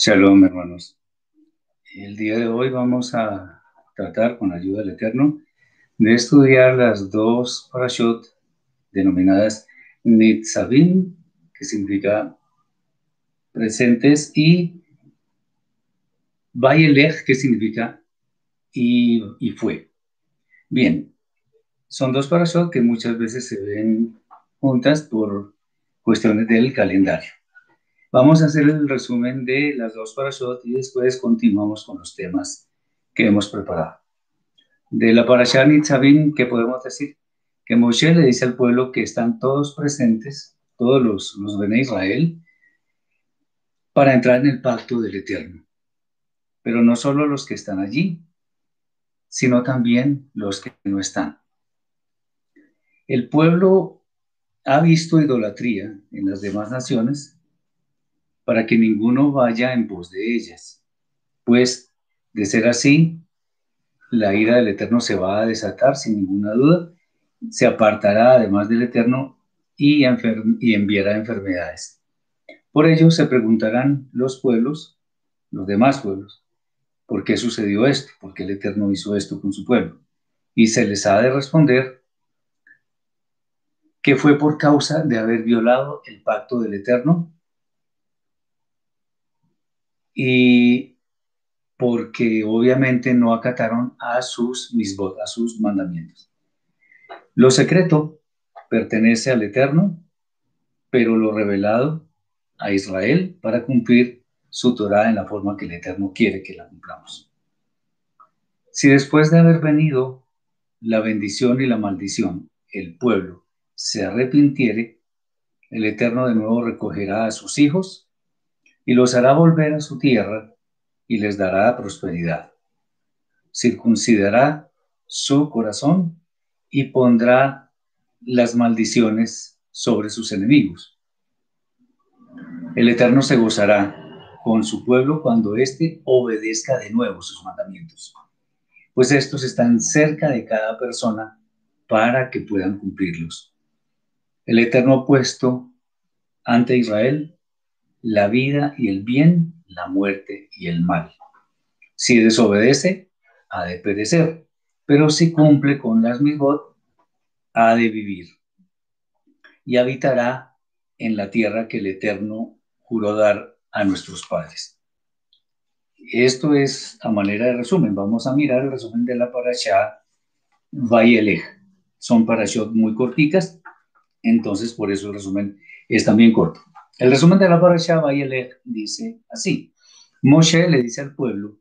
Shalom, hermanos. El día de hoy vamos a tratar, con la ayuda del Eterno, de estudiar las dos parashot denominadas Nitzavim, que significa presentes, y Vayelech, que significa y, y fue. Bien, son dos parashot que muchas veces se ven juntas por cuestiones del calendario. Vamos a hacer el resumen de las dos parashot y después continuamos con los temas que hemos preparado. De la parashá Nitzavim, ¿qué podemos decir? Que Moshe le dice al pueblo que están todos presentes, todos los, los de Israel, para entrar en el pacto del Eterno. Pero no solo los que están allí, sino también los que no están. El pueblo ha visto idolatría en las demás naciones para que ninguno vaya en pos de ellas. Pues, de ser así, la ira del Eterno se va a desatar sin ninguna duda, se apartará además del Eterno y, y enviará enfermedades. Por ello se preguntarán los pueblos, los demás pueblos, ¿por qué sucedió esto? ¿Por qué el Eterno hizo esto con su pueblo? Y se les ha de responder que fue por causa de haber violado el pacto del Eterno y porque obviamente no acataron a sus misbot, a sus mandamientos. Lo secreto pertenece al Eterno, pero lo revelado a Israel para cumplir su Torah en la forma que el Eterno quiere que la cumplamos. Si después de haber venido la bendición y la maldición, el pueblo se arrepintiere, el Eterno de nuevo recogerá a sus hijos y los hará volver a su tierra y les dará prosperidad. Circuncidará su corazón y pondrá las maldiciones sobre sus enemigos. El Eterno se gozará con su pueblo cuando éste obedezca de nuevo sus mandamientos, pues estos están cerca de cada persona para que puedan cumplirlos. El Eterno ha puesto ante Israel la vida y el bien, la muerte y el mal. Si desobedece, ha de perecer, pero si cumple con las misbot, ha de vivir y habitará en la tierra que el Eterno juró dar a nuestros padres. Esto es a manera de resumen. Vamos a mirar el resumen de la parashá Vayelej. Son parashot muy corticas, entonces por eso el resumen es también corto. El resumen de la parasha Vayelech dice así: Moshe le dice al pueblo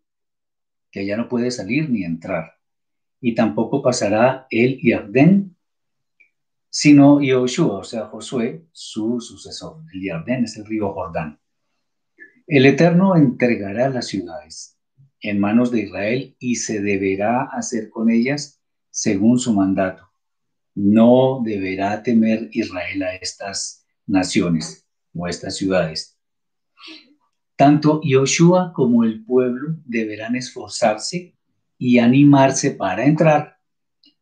que ya no puede salir ni entrar, y tampoco pasará el Yardén, sino Yoshua, o sea, Josué, su sucesor. El Yardén es el río Jordán. El Eterno entregará las ciudades en manos de Israel y se deberá hacer con ellas según su mandato. No deberá temer Israel a estas naciones estas ciudades. Tanto Yoshua como el pueblo deberán esforzarse y animarse para entrar,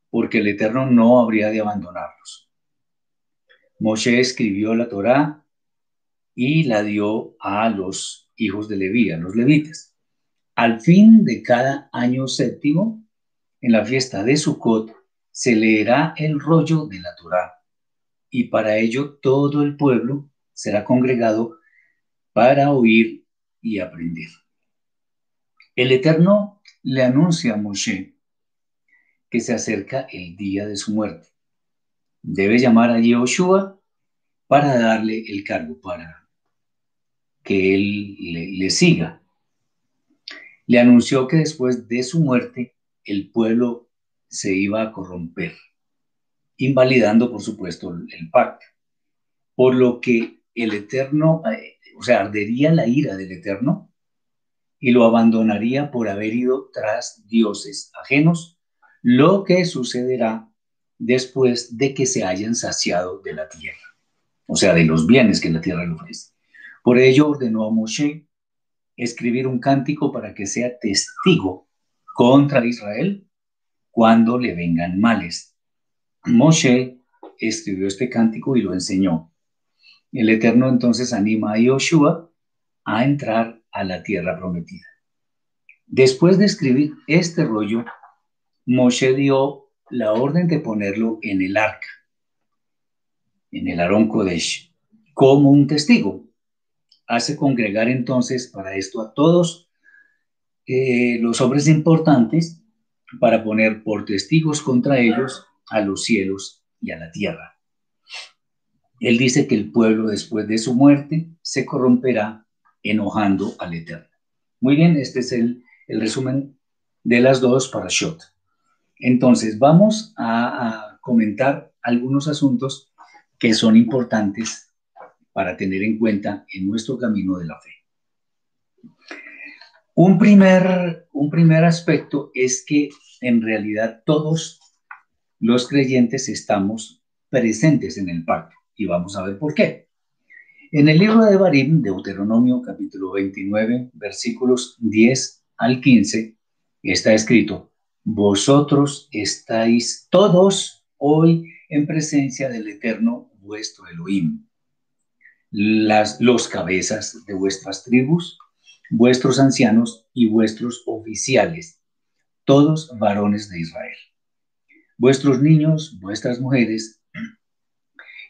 porque el Eterno no habría de abandonarlos. Moshe escribió la Torá y la dio a los hijos de Leví, a los levitas. Al fin de cada año séptimo, en la fiesta de Sukkot, se leerá el rollo de la Torá, y para ello todo el pueblo será congregado para oír y aprender. El Eterno le anuncia a Moshe que se acerca el día de su muerte. Debe llamar a Yehoshua para darle el cargo, para que él le siga le anunció que después de su muerte el pueblo se iba a corromper, invalidando, por supuesto, el pacto. Por lo que el Eterno, eh, o sea, ardería la ira del Eterno y lo abandonaría por haber ido tras dioses ajenos, lo que sucederá después de que se hayan saciado de la tierra, o sea, de los bienes que la tierra le ofrece. Por ello ordenó a Moshe escribir un cántico para que sea testigo contra Israel cuando le vengan males. Moshe escribió este cántico y lo enseñó. El Eterno entonces anima a Yoshua a entrar a la tierra prometida. Después de escribir este rollo, Moshe dio la orden de ponerlo en el arca, en el Aarón Kodesh, como un testigo hace congregar entonces para esto a todos eh, los hombres importantes para poner por testigos contra ellos a los cielos y a la tierra. Él dice que el pueblo después de su muerte se corromperá enojando al Eterno. Muy bien, este es el, resumen de las dos para Shot. Entonces, vamos a, a comentar algunos asuntos que son importantes para tener en cuenta en nuestro camino de la fe. Un primer, un primer aspecto es que en realidad todos los creyentes estamos presentes en el pacto y vamos a ver por qué. En el libro de Barim, Deuteronomio capítulo 29, versículos 10 al 15, está escrito, vosotros estáis todos hoy en presencia del Eterno vuestro Elohim las, los cabezas de vuestras tribus, vuestros ancianos y vuestros oficiales, todos varones de Israel. Vuestros niños, vuestras mujeres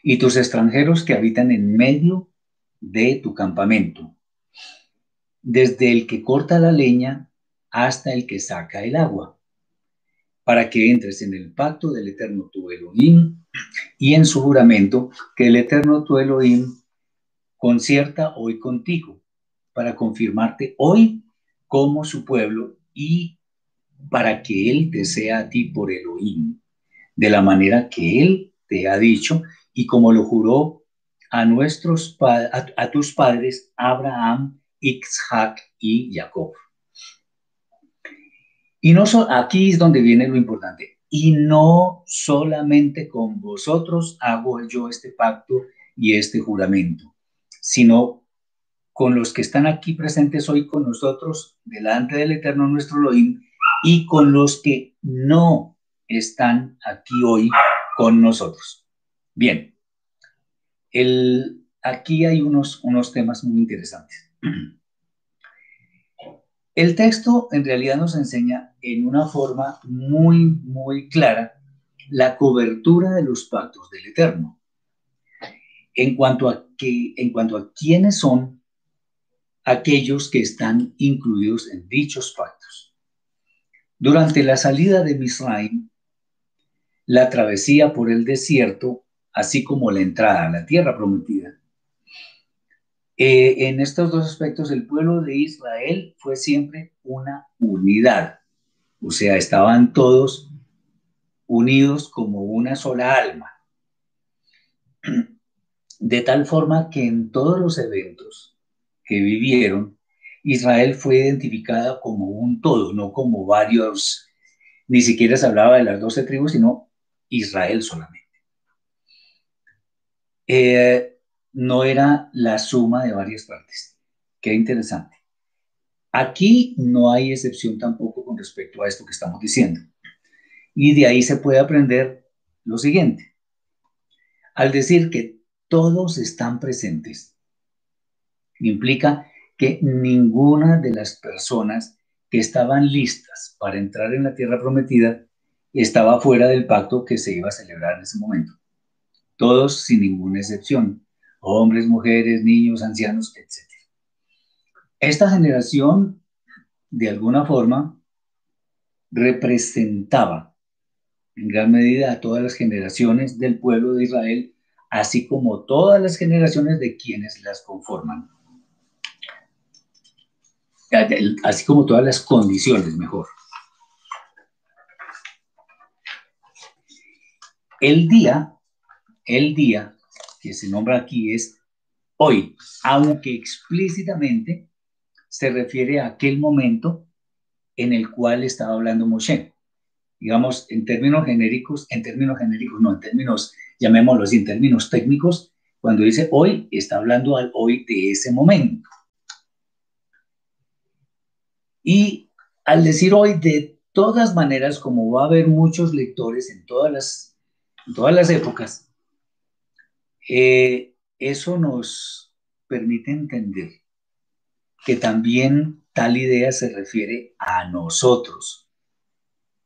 y tus extranjeros que habitan en medio de tu campamento, desde el que corta la leña hasta el que saca el agua, para que entres en el pacto del eterno tu Elohim y en su juramento que el eterno tu Elohim concierta hoy contigo para confirmarte hoy como su pueblo y para que Él te sea a ti por Elohim, de la manera que Él te ha dicho y como lo juró a, nuestros, a, tus padres Abraham, Isaac y Jacob. Y no aquí es donde viene lo importante. Y no solamente con vosotros hago yo este pacto y este juramento, sino con los que están aquí presentes hoy con nosotros delante del Eterno nuestro Elohim y con los que no están aquí hoy con nosotros. Bien, el, aquí hay unos, unos temas muy interesantes. El texto en realidad nos enseña en una forma muy, muy clara la cobertura de los pactos del Eterno en cuanto a, que, en cuanto a quiénes son aquellos que están incluidos en dichos pactos. Durante la salida de Misraim, la travesía por el desierto, así como la entrada a la tierra prometida, eh, en estos dos aspectos el pueblo de Israel fue siempre una unidad, o sea, estaban todos unidos como una sola alma. De tal forma que en todos los eventos que vivieron, Israel fue identificada como un todo, no como varios, ni siquiera se hablaba de las doce tribus, sino Israel solamente. Eh, no era la suma de varias partes. Qué interesante. Aquí no hay excepción tampoco con respecto a esto que estamos diciendo. Y de ahí se puede aprender lo siguiente. Al decir que todos están presentes, implica que ninguna de las personas que estaban listas para entrar en la tierra prometida estaba fuera del pacto que se iba a celebrar en ese momento. Todos sin ninguna excepción, hombres, mujeres, niños, ancianos, etc. Esta generación, de alguna forma, representaba en gran medida a todas las generaciones del pueblo de Israel, así como todas las generaciones de quienes las conforman. Así como todas las condiciones, mejor. El día, el día que se nombra aquí es hoy, aunque explícitamente se refiere a aquel momento en el cual estaba hablando Moshe. Digamos, en términos genéricos, en términos genéricos, no, en términos, llamémoslo así, en términos técnicos, cuando dice hoy, está hablando al hoy de ese momento. Y al decir hoy, de todas maneras, como va a haber muchos lectores en todas las, todas las épocas, eh, eso nos permite entender que también tal idea se refiere a nosotros,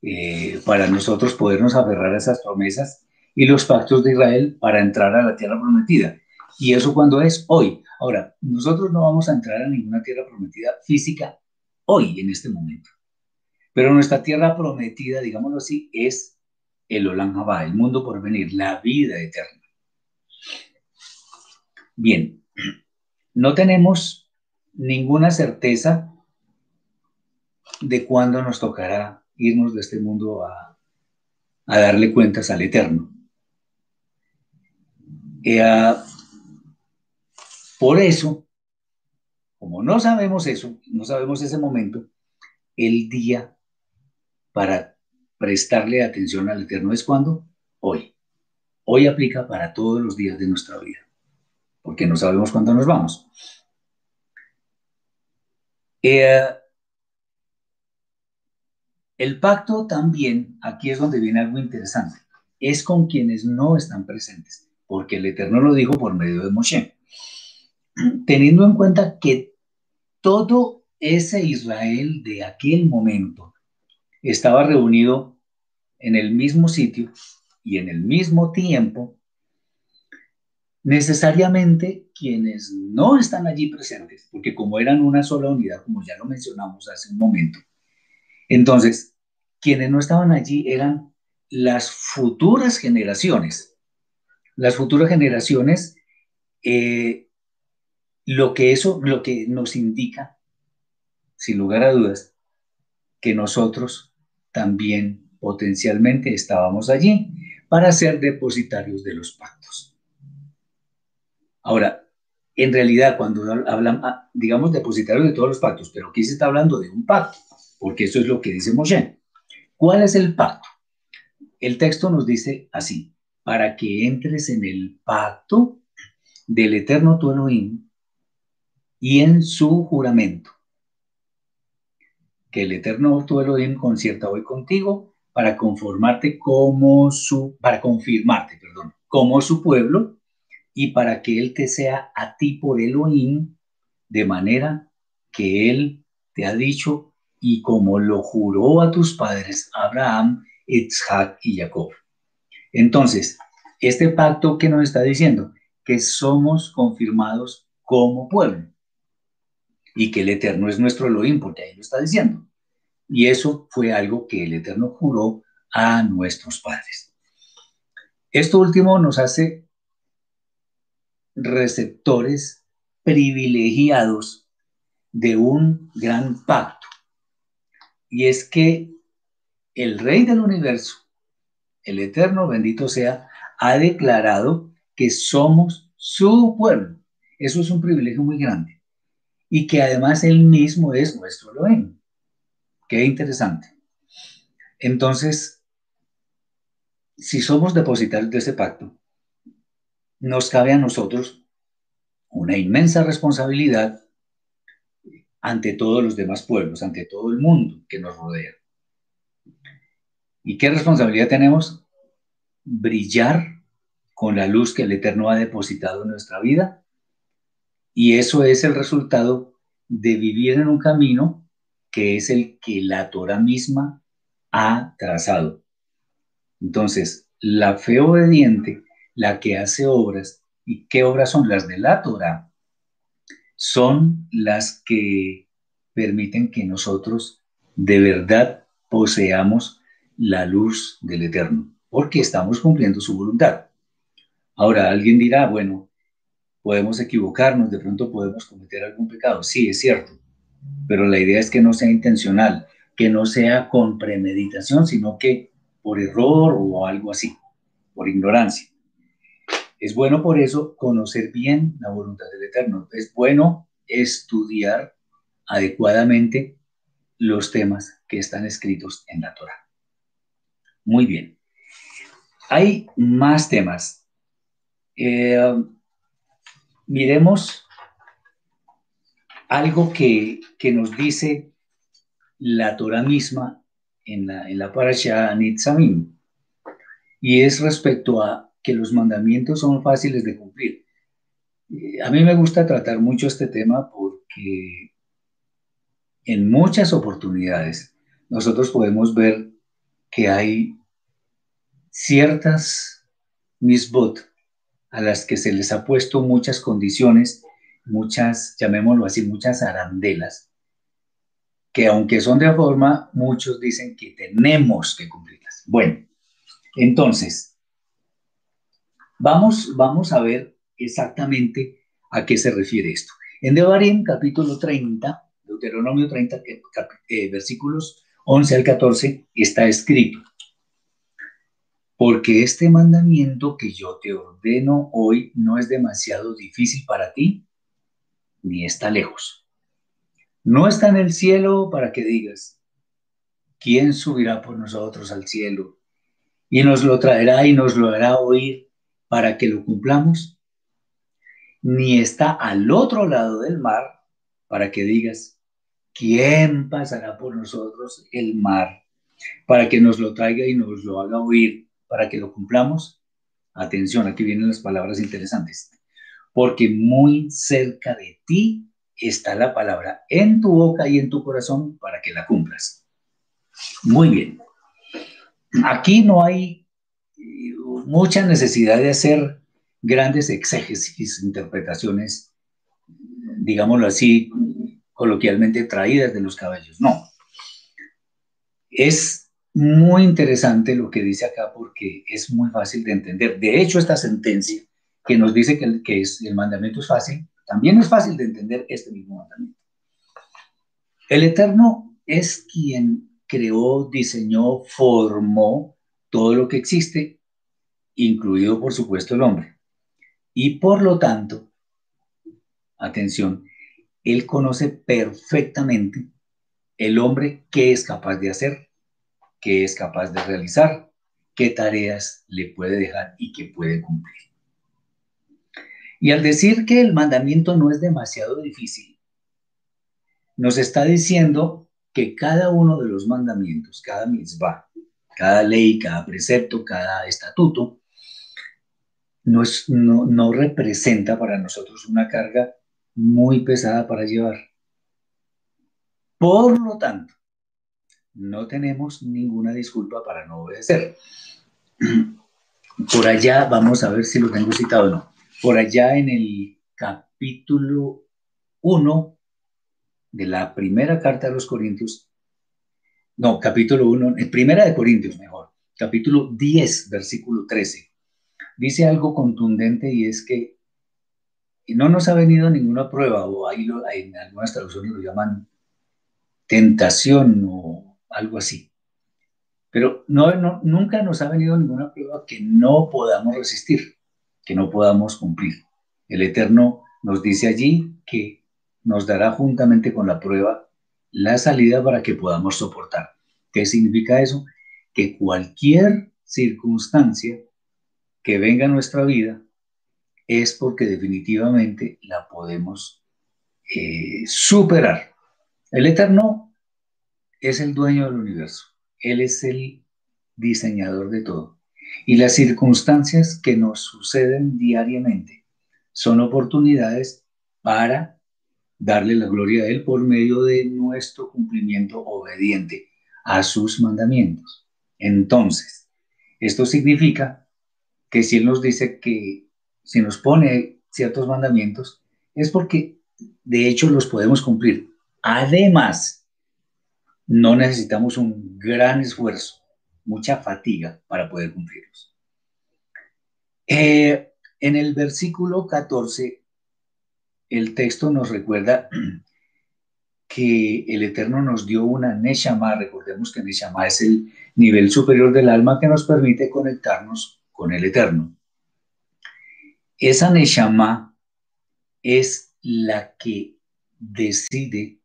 eh, para nosotros podernos aferrar a esas promesas y los pactos de Israel para entrar a la tierra prometida. Y eso cuando es hoy. Ahora, nosotros no vamos a entrar a ninguna tierra prometida física hoy, en este momento. Pero nuestra tierra prometida, digámoslo así, es el Olam el mundo por venir, la vida eterna. Bien, no tenemos ninguna certeza de cuándo nos tocará irnos de este mundo a, darle cuentas al Eterno. Eh, ah, por eso, como no sabemos eso, no sabemos ese momento, el día para prestarle atención al Eterno es cuando? Hoy. Hoy aplica para todos los días de nuestra vida, porque no sabemos cuándo nos vamos. Eh, el pacto también, aquí es donde viene algo interesante, es con quienes no están presentes, porque el Eterno lo dijo por medio de Moshe. Teniendo en cuenta que todo ese Israel de aquel momento estaba reunido en el mismo sitio y en el mismo tiempo, necesariamente quienes no están allí presentes, porque como eran una sola unidad, como ya lo mencionamos hace un momento, entonces, quienes no estaban allí eran las futuras generaciones. Las futuras generaciones, eh, lo que eso, lo que nos indica, sin lugar a dudas, que nosotros también potencialmente estábamos allí para ser depositarios de los pactos. Ahora, en realidad, cuando hablan, ah, digamos, depositario de todos los pactos, pero aquí se está hablando de un pacto, porque eso es lo que dice Moshe. ¿Cuál es el pacto? El texto nos dice así, para que entres en el pacto del eterno tu y en su juramento, que el eterno tu Elohim concierta hoy contigo para conformarte como su, para confirmarte, perdón, como su pueblo y para que Él te sea a ti por Elohim, de manera que Él te ha dicho y como lo juró a tus padres Abraham, Isaac y Jacob. Entonces, este pacto que nos está diciendo que somos confirmados como pueblo y que el Eterno es nuestro Elohim, porque ahí lo está diciendo. Y eso fue algo que el Eterno juró a nuestros padres. Esto último nos hace receptores privilegiados de un gran pacto. Y es que el Rey del universo, el Eterno bendito sea, ha declarado que somos su pueblo. Eso es un privilegio muy grande. Y que además Él mismo es nuestro Elohim. Qué interesante. Entonces, si somos depositarios de ese pacto, nos cabe a nosotros una inmensa responsabilidad ante todos los demás pueblos, ante todo el mundo que nos rodea. ¿Y qué responsabilidad tenemos? Brillar con la luz que el Eterno ha depositado en nuestra vida. Y eso es el resultado de vivir en un camino que es el que la Torah misma ha trazado. Entonces, la fe obediente, la que hace obras, ¿y qué obras son las de la Torah? Son las que permiten que nosotros de verdad poseamos la luz del Eterno, porque estamos cumpliendo su voluntad. Ahora, alguien dirá, bueno, podemos equivocarnos, de pronto podemos cometer algún pecado. Sí, es cierto, pero la idea es que no sea intencional, que no sea con premeditación, sino que por error o algo así, por ignorancia. Es bueno por eso conocer bien la voluntad del Eterno. Es bueno estudiar adecuadamente los temas que están escritos en la Torah. Muy bien. Hay más temas. Eh, miremos algo que, nos dice la Torah misma en la, en la parasha Nitzamim, y es respecto a que los mandamientos son fáciles de cumplir. Eh, a mí me gusta tratar mucho este tema porque en muchas oportunidades nosotros podemos ver que hay ciertas misbot a las que se les ha puesto muchas condiciones, muchas, llamémoslo así, muchas arandelas, que aunque son de forma, muchos dicen que tenemos que cumplirlas. Bueno, entonces, vamos, vamos a ver exactamente a qué se refiere esto. En Devarim, capítulo 30, Deuteronomio 30, eh, versículos 11 al 14, está escrito porque este mandamiento que yo te ordeno hoy no es demasiado difícil para ti, ni está lejos. No está en el cielo para que digas, ¿quién subirá por nosotros al cielo? Y nos lo traerá y nos lo hará oír para que lo cumplamos. Ni está al otro lado del mar para que digas, ¿quién pasará por nosotros el mar? Para que nos lo traiga y nos lo haga oír para que lo cumplamos? Atención, aquí vienen las palabras interesantes. Porque muy cerca de ti está la palabra en tu boca y en tu corazón para que la cumplas. Muy bien. Aquí no hay mucha necesidad de hacer grandes exégesis, interpretaciones, digámoslo así, coloquialmente traídas de los caballos. No. Es muy interesante lo que dice acá porque es muy fácil de entender. De hecho, esta sentencia que nos dice que el, que es, el mandamiento es fácil, también es fácil de entender este mismo mandamiento. El Eterno es quien creó, diseñó, formó todo lo que existe, incluido por supuesto el hombre. Y por lo tanto, atención, Él conoce perfectamente el hombre qué es capaz de hacer qué es capaz de realizar, qué tareas le puede dejar y qué puede cumplir. Y al decir que el mandamiento no es demasiado difícil, nos está diciendo que cada uno de los mandamientos, cada mitzvah, cada ley, cada precepto, cada estatuto, no, no representa para nosotros una carga muy pesada para llevar. Por lo tanto, no tenemos ninguna disculpa para no obedecer. Por allá, vamos a ver si lo tengo citado o no. Por allá en el capítulo 1 de la primera carta a los Corintios, no, capítulo 1, en primera de Corintios mejor, capítulo 10, versículo 13, dice algo contundente y es que no nos ha venido ninguna prueba, o ahí en algunas traducciones lo llaman tentación o algo así. Pero no, nunca nos ha venido ninguna prueba que no podamos resistir, que no podamos cumplir. El Eterno nos dice allí que nos dará juntamente con la prueba la salida para que podamos soportar. ¿Qué significa eso? Que cualquier circunstancia que venga a nuestra vida es porque definitivamente la podemos eh, superar. El Eterno es el dueño del universo. Él es el diseñador de todo. Y las circunstancias que nos suceden diariamente son oportunidades para darle la gloria a Él por medio de nuestro cumplimiento obediente a sus mandamientos. Entonces, esto significa que si Él nos dice que si nos pone ciertos mandamientos, es porque de hecho los podemos cumplir. Además, no necesitamos un gran esfuerzo, mucha fatiga para poder cumplirlos. Eh, en el versículo 14, el texto nos recuerda que el Eterno nos dio una Neshama, recordemos que Neshama es el nivel superior del alma que nos permite conectarnos con el Eterno. Esa Neshama es la que decide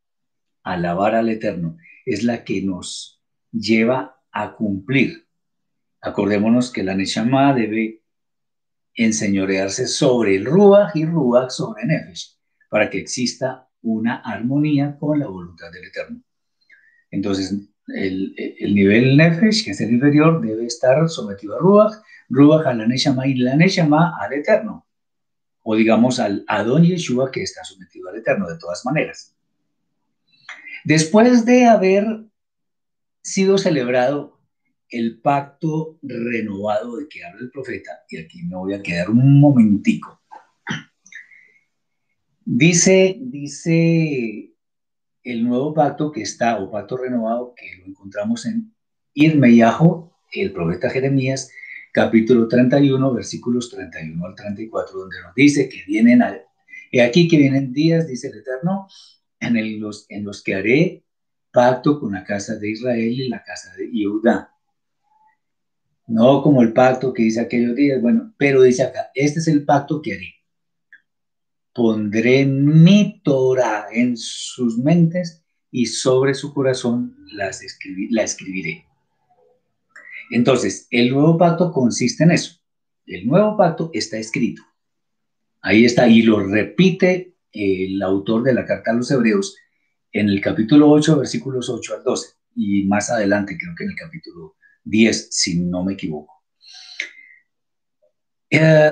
alabar al Eterno, es la que nos lleva a cumplir. Acordémonos que la Neshama debe enseñorearse sobre el Ruach y Ruach sobre Nefesh, para que exista una armonía con la voluntad del Eterno. Entonces, el, nivel Nefesh, que es el inferior, debe estar sometido a Ruach, Ruach a la Neshama y la Neshama al Eterno. O digamos al Adon Yeshua, que está sometido al Eterno, de todas maneras. Después de haber sido celebrado el pacto renovado de que habla el profeta, y aquí me voy a quedar un momentico. Dice, dice el nuevo pacto que está, o pacto renovado, que lo encontramos en Irmeyajo, el profeta Jeremías, capítulo 31, versículos 31 al 34, donde nos dice que vienen, aquí que vienen días, dice el Eterno, en, los, en los que haré pacto con la casa de Israel y la casa de Judá. No como el pacto que dice aquellos días, bueno, pero dice acá, este es el pacto que haré. Pondré mi Torah en sus mentes y sobre su corazón las la escribiré. Entonces, el nuevo pacto consiste en eso. El nuevo pacto está escrito. Ahí está, y lo repite el autor de la carta a los hebreos en el capítulo 8, versículos 8 al 12, y más adelante creo que en el capítulo 10, si no me equivoco. Eh,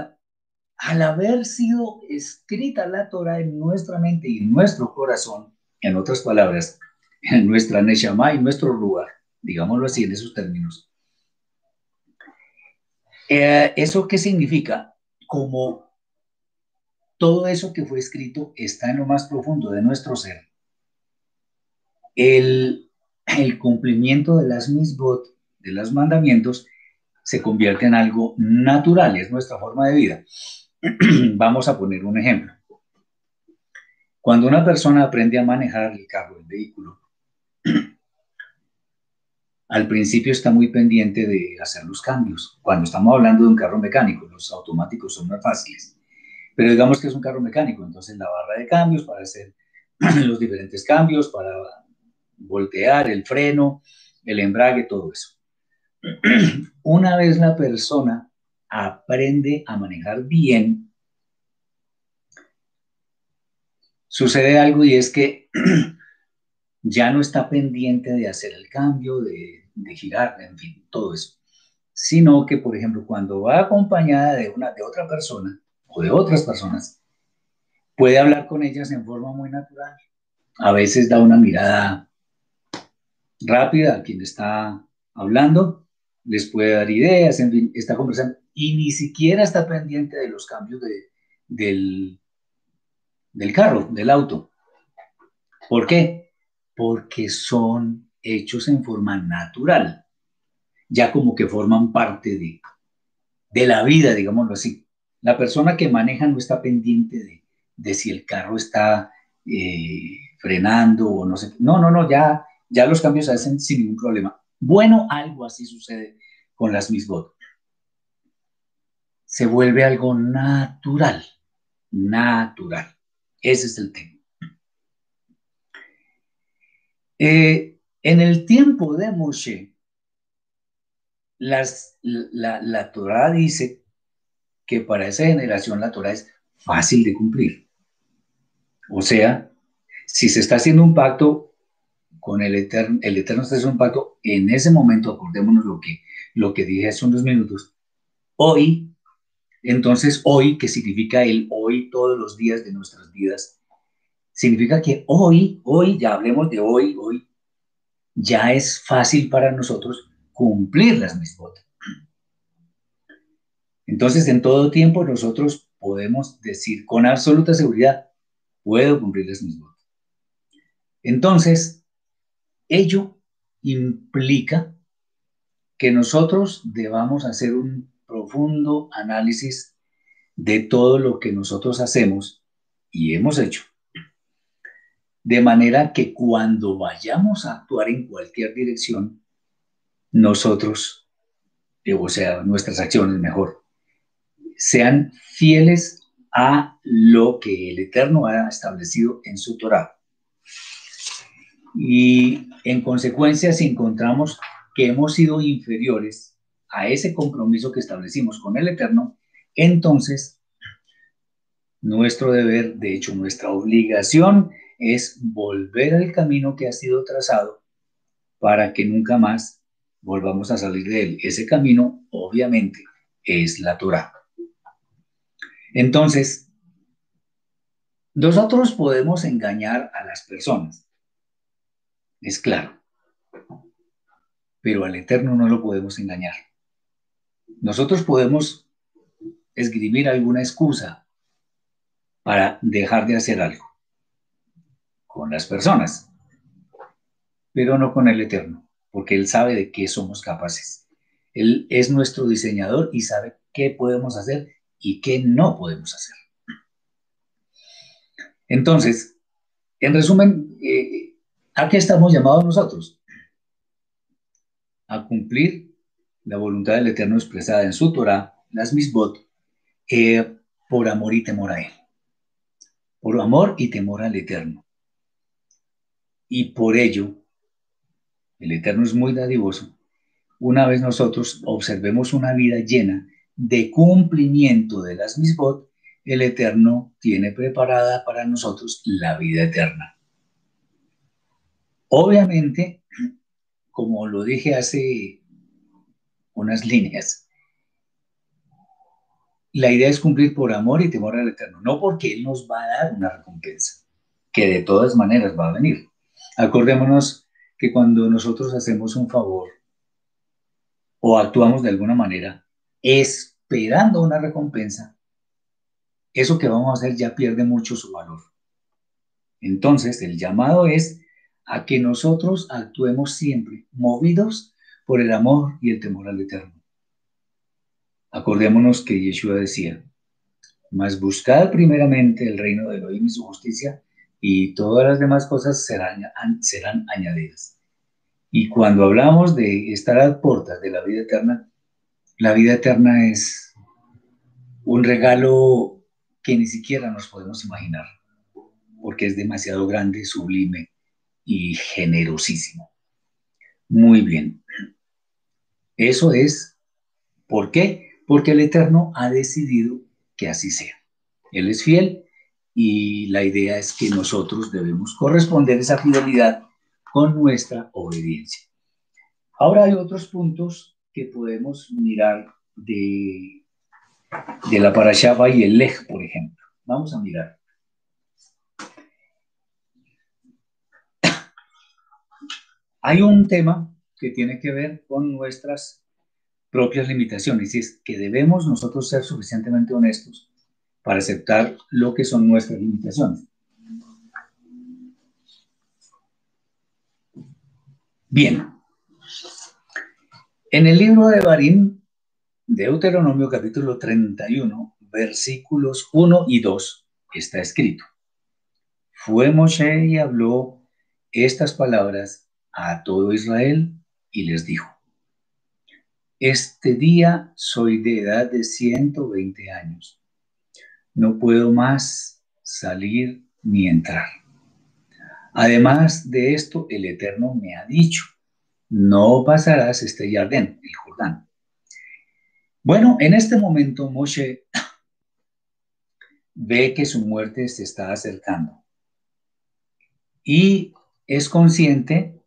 al haber sido escrita la Torah en nuestra mente y en nuestro corazón, en otras palabras, en nuestra Neshama y nuestro lugar, digámoslo así en esos términos, eh, ¿eso qué significa? Como todo eso que fue escrito está en lo más profundo de nuestro ser. El, cumplimiento de las misbot, de los mandamientos, se convierte en algo natural, es nuestra forma de vida. Vamos a poner un ejemplo. Cuando una persona aprende a manejar el carro, el vehículo, al principio está muy pendiente de hacer los cambios. Cuando estamos hablando de un carro mecánico, los automáticos son más fáciles. Pero digamos que es un carro mecánico, entonces la barra de cambios para hacer los diferentes cambios, para voltear el freno, el embrague, todo eso. Una vez la persona aprende a manejar bien, sucede algo y es que ya no está pendiente de hacer el cambio, de, de, girar, en fin, todo eso. Sino que, por ejemplo, cuando va acompañada de, una, de otra persona, o de otras personas, puede hablar con ellas en forma muy natural. A veces da una mirada rápida a quien está hablando, les puede dar ideas, en fin, está conversando y ni siquiera está pendiente de los cambios de, del, del carro, del auto. ¿Por qué? Porque son hechos en forma natural, ya como que forman parte de, de la vida, digámoslo así. La persona que maneja no está pendiente de, si el carro está eh, frenando o no sé. No, no, no, ya, ya los cambios se hacen sin ningún problema. Bueno, algo así sucede con las misbot. Se vuelve algo natural, natural. Ese es el tema. Eh, en el tiempo de Moshe, las, la, la Torah dice que para esa generación la Torah es fácil de cumplir. O sea, si se está haciendo un pacto con el Eterno, el Eterno está haciendo un pacto, en ese momento acordémonos lo que lo que dije hace unos minutos, hoy, entonces hoy, que significa el hoy todos los días de nuestras vidas, significa que hoy, hoy, ya hablemos de hoy, hoy, ya es fácil para nosotros cumplir las mismas. Entonces, en todo tiempo nosotros podemos decir con absoluta seguridad, puedo cumplir las mismas. Entonces, ello implica que nosotros debamos hacer un profundo análisis de todo lo que nosotros hacemos y hemos hecho. De manera que cuando vayamos a actuar en cualquier dirección, nosotros, o sea, nuestras acciones mejor, sean fieles a lo que el Eterno ha establecido en su Torah. Y en consecuencia, si encontramos que hemos sido inferiores a ese compromiso que establecimos con el Eterno, entonces nuestro deber, de hecho nuestra obligación, es volver al camino que ha sido trazado para que nunca más volvamos a salir de él. Ese camino, obviamente, es la Torah. Entonces, nosotros podemos engañar a las personas, es claro, pero al Eterno no lo podemos engañar. Nosotros podemos esgrimir alguna excusa para dejar de hacer algo con las personas, pero no con el Eterno, porque Él sabe de qué somos capaces. Él es nuestro diseñador y sabe qué podemos hacer y qué no podemos hacer. Entonces, en resumen, eh, ¿a qué estamos llamados nosotros? A cumplir la voluntad del Eterno expresada en su Torah, las misbot, eh, por amor y temor a Él. Por amor y temor al Eterno. Y por ello, el Eterno es muy dadivoso. Una vez nosotros observemos una vida llena de cumplimiento de las misbot, el Eterno tiene preparada para nosotros la vida eterna. Obviamente, como lo dije hace unas líneas, la idea es cumplir por amor y temor al Eterno, no porque Él nos va a dar una recompensa, que de todas maneras va a venir. Acordémonos que cuando nosotros hacemos un favor o actuamos de alguna manera, esperando una recompensa, eso que vamos a hacer ya pierde mucho su valor. Entonces, el llamado es a que nosotros actuemos siempre movidos por el amor y el temor al Eterno. Acordémonos que Yeshua decía, mas buscad primeramente el reino de Elohim y su justicia, y todas las demás cosas serán, añadidas. Y cuando hablamos de estar a puertas de la vida eterna, la vida eterna es un regalo que ni siquiera nos podemos imaginar, porque es demasiado grande, sublime y generosísimo. Muy bien. Eso es, ¿por qué? Porque el Eterno ha decidido que así sea. Él es fiel y la idea es que nosotros debemos corresponder esa fidelidad con nuestra obediencia. Ahora hay otros puntos que podemos mirar de, de la parasha y el Lej, por ejemplo. Vamos a mirar. Hay un tema que tiene que ver con nuestras propias limitaciones y es que debemos nosotros ser suficientemente honestos para aceptar lo que son nuestras limitaciones. Bien. En el libro de Barín, Deuteronomio capítulo 31, versículos 1 y 2, está escrito. Fue Moshe y habló estas palabras a todo Israel y les dijo, Este día soy de edad de 120 años no puedo más salir ni entrar. Además de esto, el Eterno me ha dicho, no pasarás este jardín, el Jordán. Bueno, en este momento Moshe ve que su muerte se está acercando y es consciente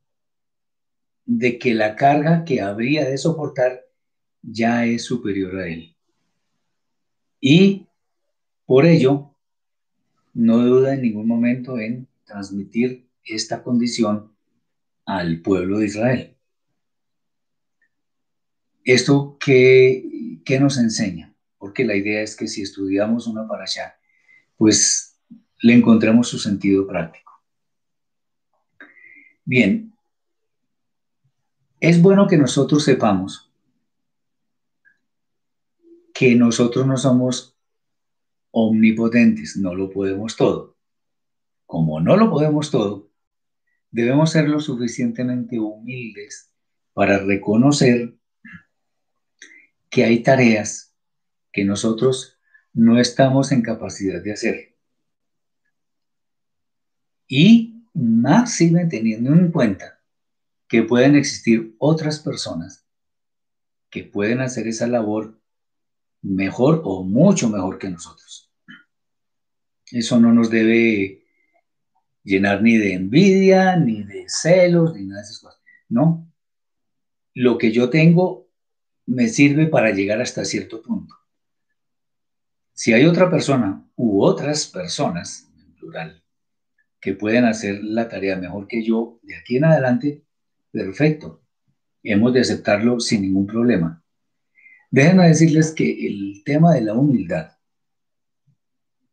de que la carga que habría de soportar ya es superior a él. Y por ello, no duda en ningún momento en transmitir esta condición al pueblo de Israel. ¿Esto qué, qué nos enseña? Porque la idea es que si estudiamos una para allá, pues le encontremos su sentido práctico. Bien, es bueno que nosotros sepamos que nosotros no somos omnipotentes, no lo podemos todo. Como no lo podemos todo, debemos ser lo suficientemente humildes para reconocer que hay tareas que nosotros no estamos en capacidad de hacer. Y máxime teniendo en cuenta que pueden existir otras personas que pueden hacer esa labor mejor o mucho mejor que nosotros. Eso no nos debe llenar ni de envidia, ni de celos, ni nada de esas cosas. No. Lo que yo tengo me sirve para llegar hasta cierto punto. Si hay otra persona u otras personas, en plural, que pueden hacer la tarea mejor que yo de aquí en adelante, perfecto. Hemos de aceptarlo sin ningún problema. Déjenme decirles que el tema de la humildad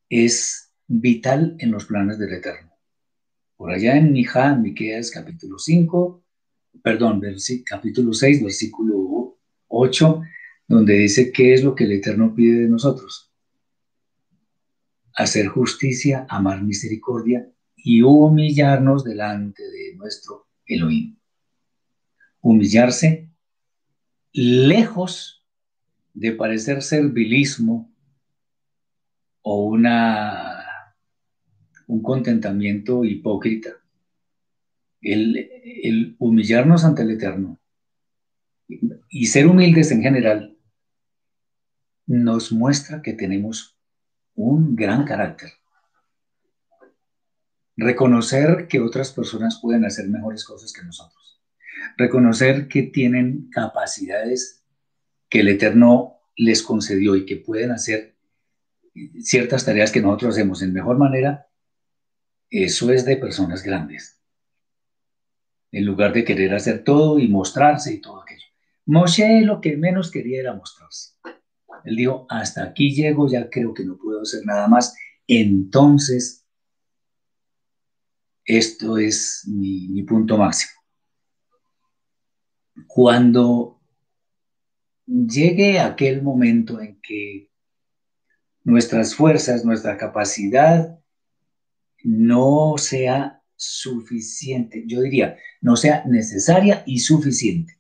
es vital en los planes del Eterno. Por allá en Mijá, en Miqueas capítulo 5, perdón, capítulo 6, versículo 8, donde dice qué es lo que el Eterno pide de nosotros. Hacer justicia, amar misericordia y humillarnos delante de nuestro Elohim. Humillarse lejos de parecer servilismo o una, un contentamiento hipócrita. El, el humillarnos ante el Eterno y ser humildes en general nos muestra que tenemos un gran carácter. Reconocer que otras personas pueden hacer mejores cosas que nosotros. Reconocer que tienen capacidades que el Eterno les concedió y que pueden hacer ciertas tareas que nosotros hacemos en mejor manera, eso es de personas grandes. En lugar de querer hacer todo y mostrarse y todo aquello. Moshe lo que menos quería era mostrarse. Él dijo, hasta aquí llego, ya creo que no puedo hacer nada más. Entonces, esto es mi, mi punto máximo. Cuando llegue aquel momento en que nuestras fuerzas, nuestra capacidad no sea suficiente, yo diría, no sea necesaria y suficiente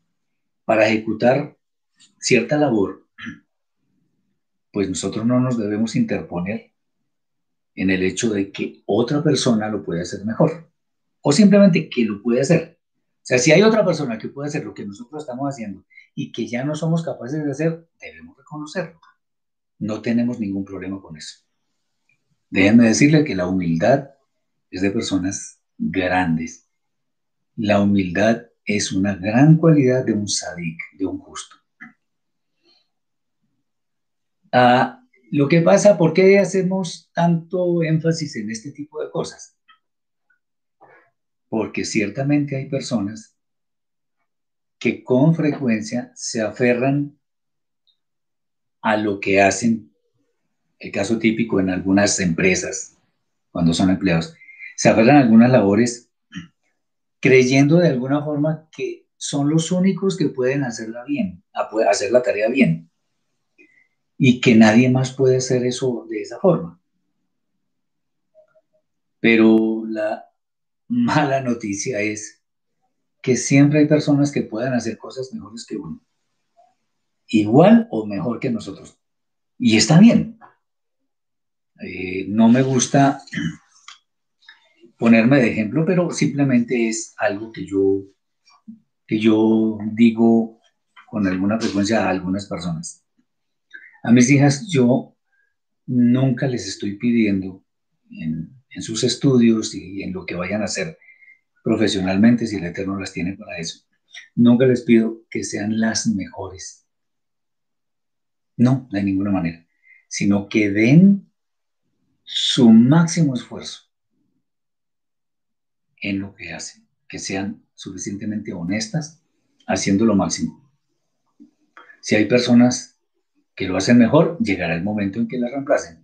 para ejecutar cierta labor, pues nosotros no nos debemos interponer en el hecho de que otra persona lo puede hacer mejor o simplemente que lo puede hacer. O sea, si hay otra persona que puede hacer lo que nosotros estamos haciendo y que ya no somos capaces de hacer, debemos reconocerlo. No tenemos ningún problema con eso. Déjenme decirle que la humildad es de personas grandes. La humildad es una gran cualidad de un sadik, de un justo. Ah, lo que pasa, ¿por qué hacemos tanto énfasis en este tipo de cosas? Porque ciertamente hay personas que con frecuencia se aferran a lo que hacen, el caso típico en algunas empresas, cuando son empleados, se aferran a algunas labores creyendo de alguna forma que son los únicos que pueden hacerla bien, hacer la tarea bien, y que nadie más puede hacer eso de esa forma. Pero la mala noticia es que siempre hay personas que puedan hacer cosas mejores que uno. Igual o mejor que nosotros. Y está bien. Eh, no me gusta ponerme de ejemplo, pero simplemente es algo que yo, que yo digo con alguna frecuencia a algunas personas. A mis hijas yo nunca les estoy pidiendo en, en sus estudios y en lo que vayan a hacer profesionalmente si el Eterno las tiene para eso. Nunca les pido que sean las mejores. No, de ninguna manera. Sino que den su máximo esfuerzo en lo que hacen, que sean suficientemente honestas, haciendo lo máximo. Si hay personas que lo hacen mejor, llegará el momento en que las reemplacen.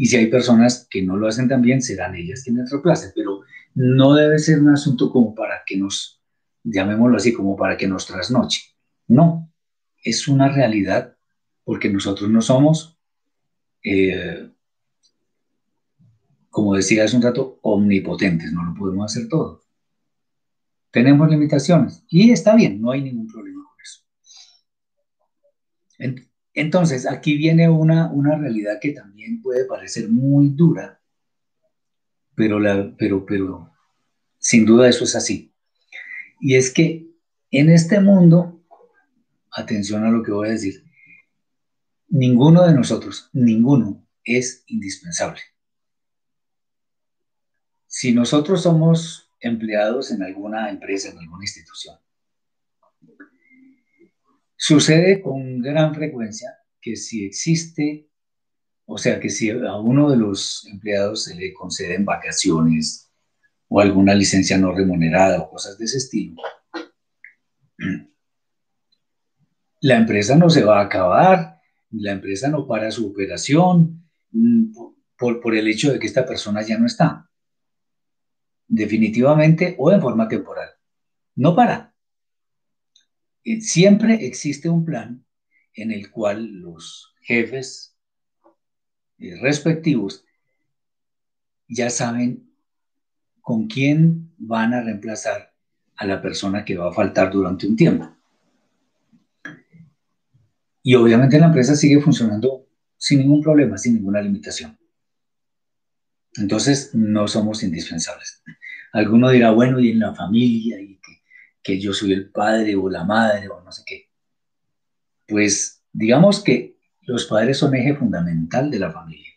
Y si hay personas que no lo hacen tan bien, serán ellas quienes reemplacen. Pero no debe ser un asunto como para que nos, llamémoslo así, como para que nos trasnoche. No, es una realidad porque nosotros no somos, eh, como decía hace un rato, omnipotentes, no lo podemos hacer todo. Tenemos limitaciones y está bien, no hay ningún problema con eso. Entonces, aquí viene una, una realidad que también puede parecer muy dura, pero, la, pero, pero sin duda eso es así. Y es que en este mundo, atención a lo que voy a decir, ninguno de nosotros, ninguno es indispensable. Si nosotros somos empleados en alguna empresa, en alguna institución, sucede con gran frecuencia que si existe, o sea, que si a uno de los empleados se le conceden vacaciones o alguna licencia no remunerada o cosas de ese estilo, la empresa no se va a acabar, la empresa no para su operación mm, por, por el hecho de que esta persona ya no está definitivamente o en forma temporal. No para. Siempre existe un plan en el cual los jefes eh, respectivos ya saben con quién van a reemplazar a la persona que va a faltar durante un tiempo. Y obviamente la empresa sigue funcionando sin ningún problema, sin ninguna limitación. Entonces, no somos indispensables. Alguno dirá, bueno, y en la familia, y que, yo soy el padre o la madre o no sé qué. Pues digamos que los padres son eje fundamental de la familia.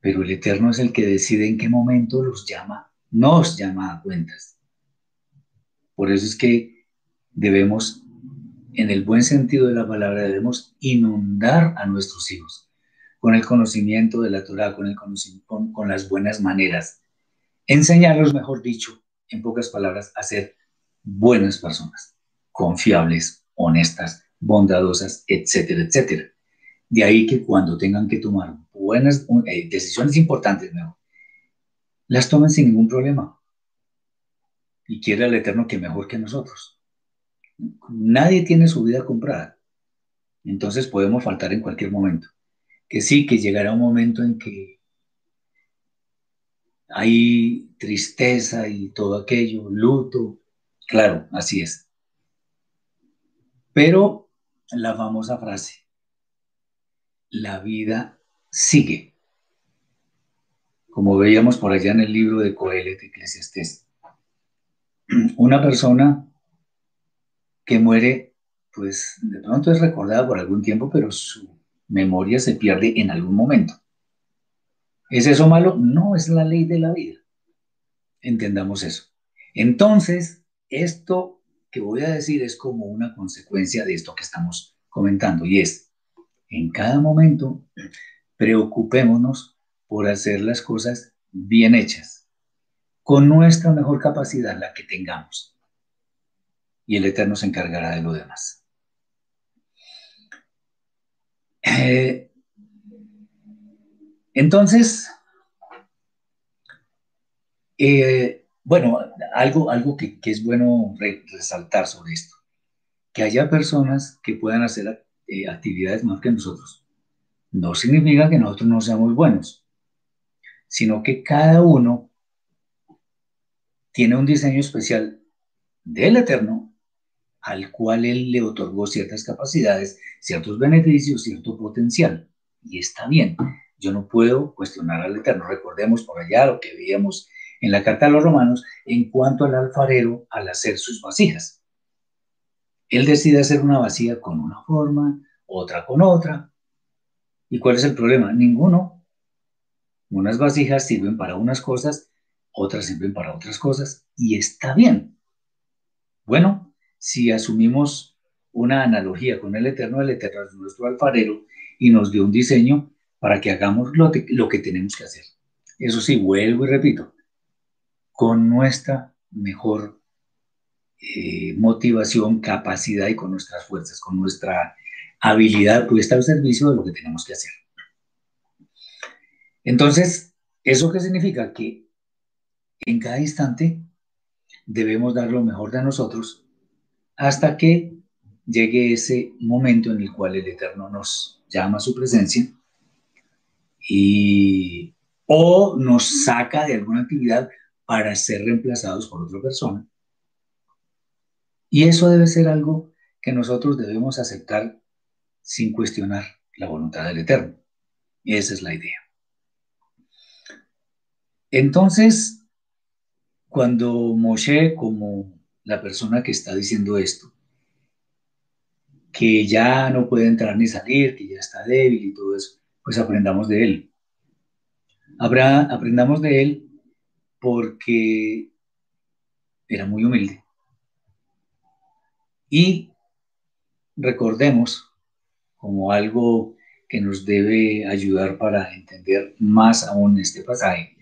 Pero el Eterno es el que decide en qué momento los llama, nos llama a cuentas. Por eso es que debemos, en el buen sentido de la palabra, debemos inundar a nuestros hijos con el conocimiento de la Torah, con, el con, con las buenas maneras. Enseñarlos, mejor dicho, en pocas palabras, a ser buenas personas, confiables, honestas, bondadosas, etcétera, etcétera. De ahí que cuando tengan que tomar buenas eh, decisiones importantes, las tomen sin ningún problema. Y quiere el Eterno que mejor que nosotros. Nadie tiene su vida comprada. Entonces podemos faltar en cualquier momento que sí, que llegará un momento en que hay tristeza y todo aquello, luto, claro, así es. Pero la famosa frase, la vida sigue. Como veíamos por allá en el libro de Coelet, Eclesiastes, una persona que muere, pues de pronto es recordada por algún tiempo, pero su memoria se pierde en algún momento. ¿Es eso malo? No, es la ley de la vida. Entendamos eso. Entonces, esto que voy a decir es como una consecuencia de esto que estamos comentando y es, en cada momento, preocupémonos por hacer las cosas bien hechas, con nuestra mejor capacidad, la que tengamos. Y el Eterno se encargará de lo demás. Eh, entonces, eh, bueno, algo, algo que, es bueno resaltar sobre esto, que haya personas que puedan hacer eh, actividades más que nosotros. No significa que nosotros no seamos buenos, sino que cada uno tiene un diseño especial del Eterno al cual él le otorgó ciertas capacidades, ciertos beneficios, cierto potencial. Y está bien, yo no puedo cuestionar al Eterno. Recordemos por allá lo que veíamos en la carta a los romanos en cuanto al alfarero al hacer sus vasijas. Él decide hacer una vasija con una forma, otra con otra. ¿Y cuál es el problema? Ninguno. Unas vasijas sirven para unas cosas, otras sirven para otras cosas, y está bien. Bueno, si asumimos una analogía con el Eterno, el Eterno es nuestro alfarero y nos dio un diseño para que hagamos lo, que tenemos que hacer. Eso sí, vuelvo y repito, con nuestra mejor eh, motivación, capacidad y con nuestras fuerzas, con nuestra habilidad puesta al servicio de lo que tenemos que hacer. Entonces, ¿eso qué significa? Que en cada instante debemos dar lo mejor de nosotros hasta que llegue ese momento en el cual el Eterno nos llama a su presencia y o nos saca de alguna actividad para ser reemplazados por otra persona. Y eso debe ser algo que nosotros debemos aceptar sin cuestionar la voluntad del Eterno. Y esa es la idea. Entonces, cuando Moshe, como la persona que está diciendo esto, que ya no puede entrar ni salir, que ya está débil y todo eso, pues aprendamos de él. Aprendamos de él porque era muy humilde. Y recordemos como algo que nos debe ayudar para entender más aún este pasaje.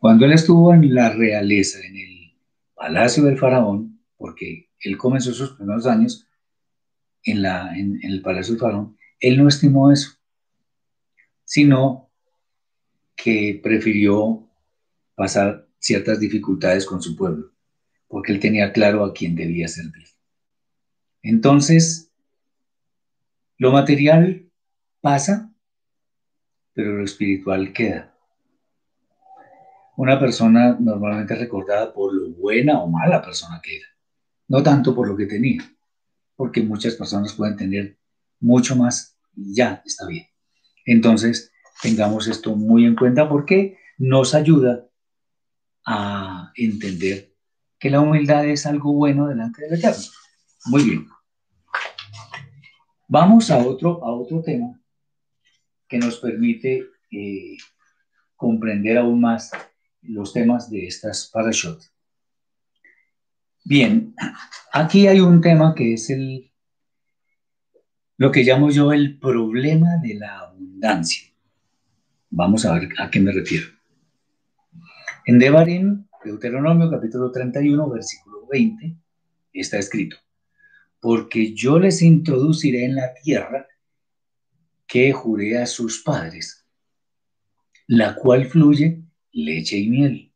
Cuando él estuvo en la realeza, en el palacio del faraón, porque él comenzó sus primeros años en, la, en, el palacio del faraón, él no estimó eso, sino que prefirió pasar ciertas dificultades con su pueblo, porque él tenía claro a quién debía servir. Entonces, lo material pasa, pero lo espiritual queda. Una persona normalmente recordada por lo buena o mala persona que era, no tanto por lo que tenía, porque muchas personas pueden tener mucho más y ya está bien. Entonces, tengamos esto muy en cuenta porque nos ayuda a entender que la humildad es algo bueno delante del Eterno. Muy bien. Vamos a otro, a otro tema que nos permite eh, comprender aún más los temas de estas parashot. Bien, aquí hay un tema que es el, lo que llamo yo el problema de la abundancia. Vamos a ver a qué me refiero. En Devarim, Deuteronomio capítulo 31, versículo 20, está escrito, porque yo les introduciré en la tierra que juré a sus padres, la cual fluye leche y miel,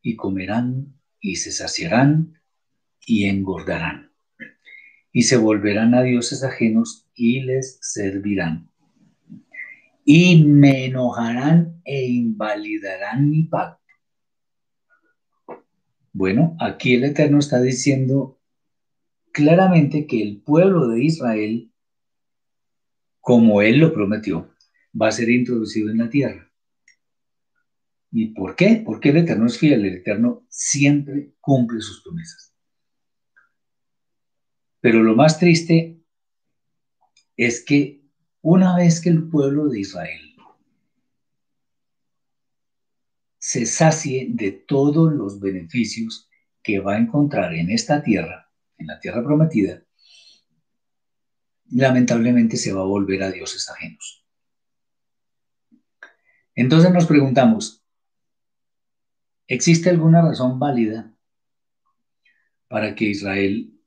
y comerán y se saciarán y engordarán, y se volverán a dioses ajenos y les servirán. Y me enojarán e invalidarán mi pacto. Bueno, aquí el Eterno está diciendo claramente que el pueblo de Israel, como él lo prometió, va a ser introducido en la tierra. ¿Y por qué? Porque el Eterno es fiel, el Eterno siempre cumple sus promesas. Pero lo más triste es que una vez que el pueblo de Israel se sacie de todos los beneficios que va a encontrar en esta tierra, en la tierra prometida, lamentablemente se va a volver a dioses ajenos. Entonces nos preguntamos, ¿Existe alguna razón válida para que Israel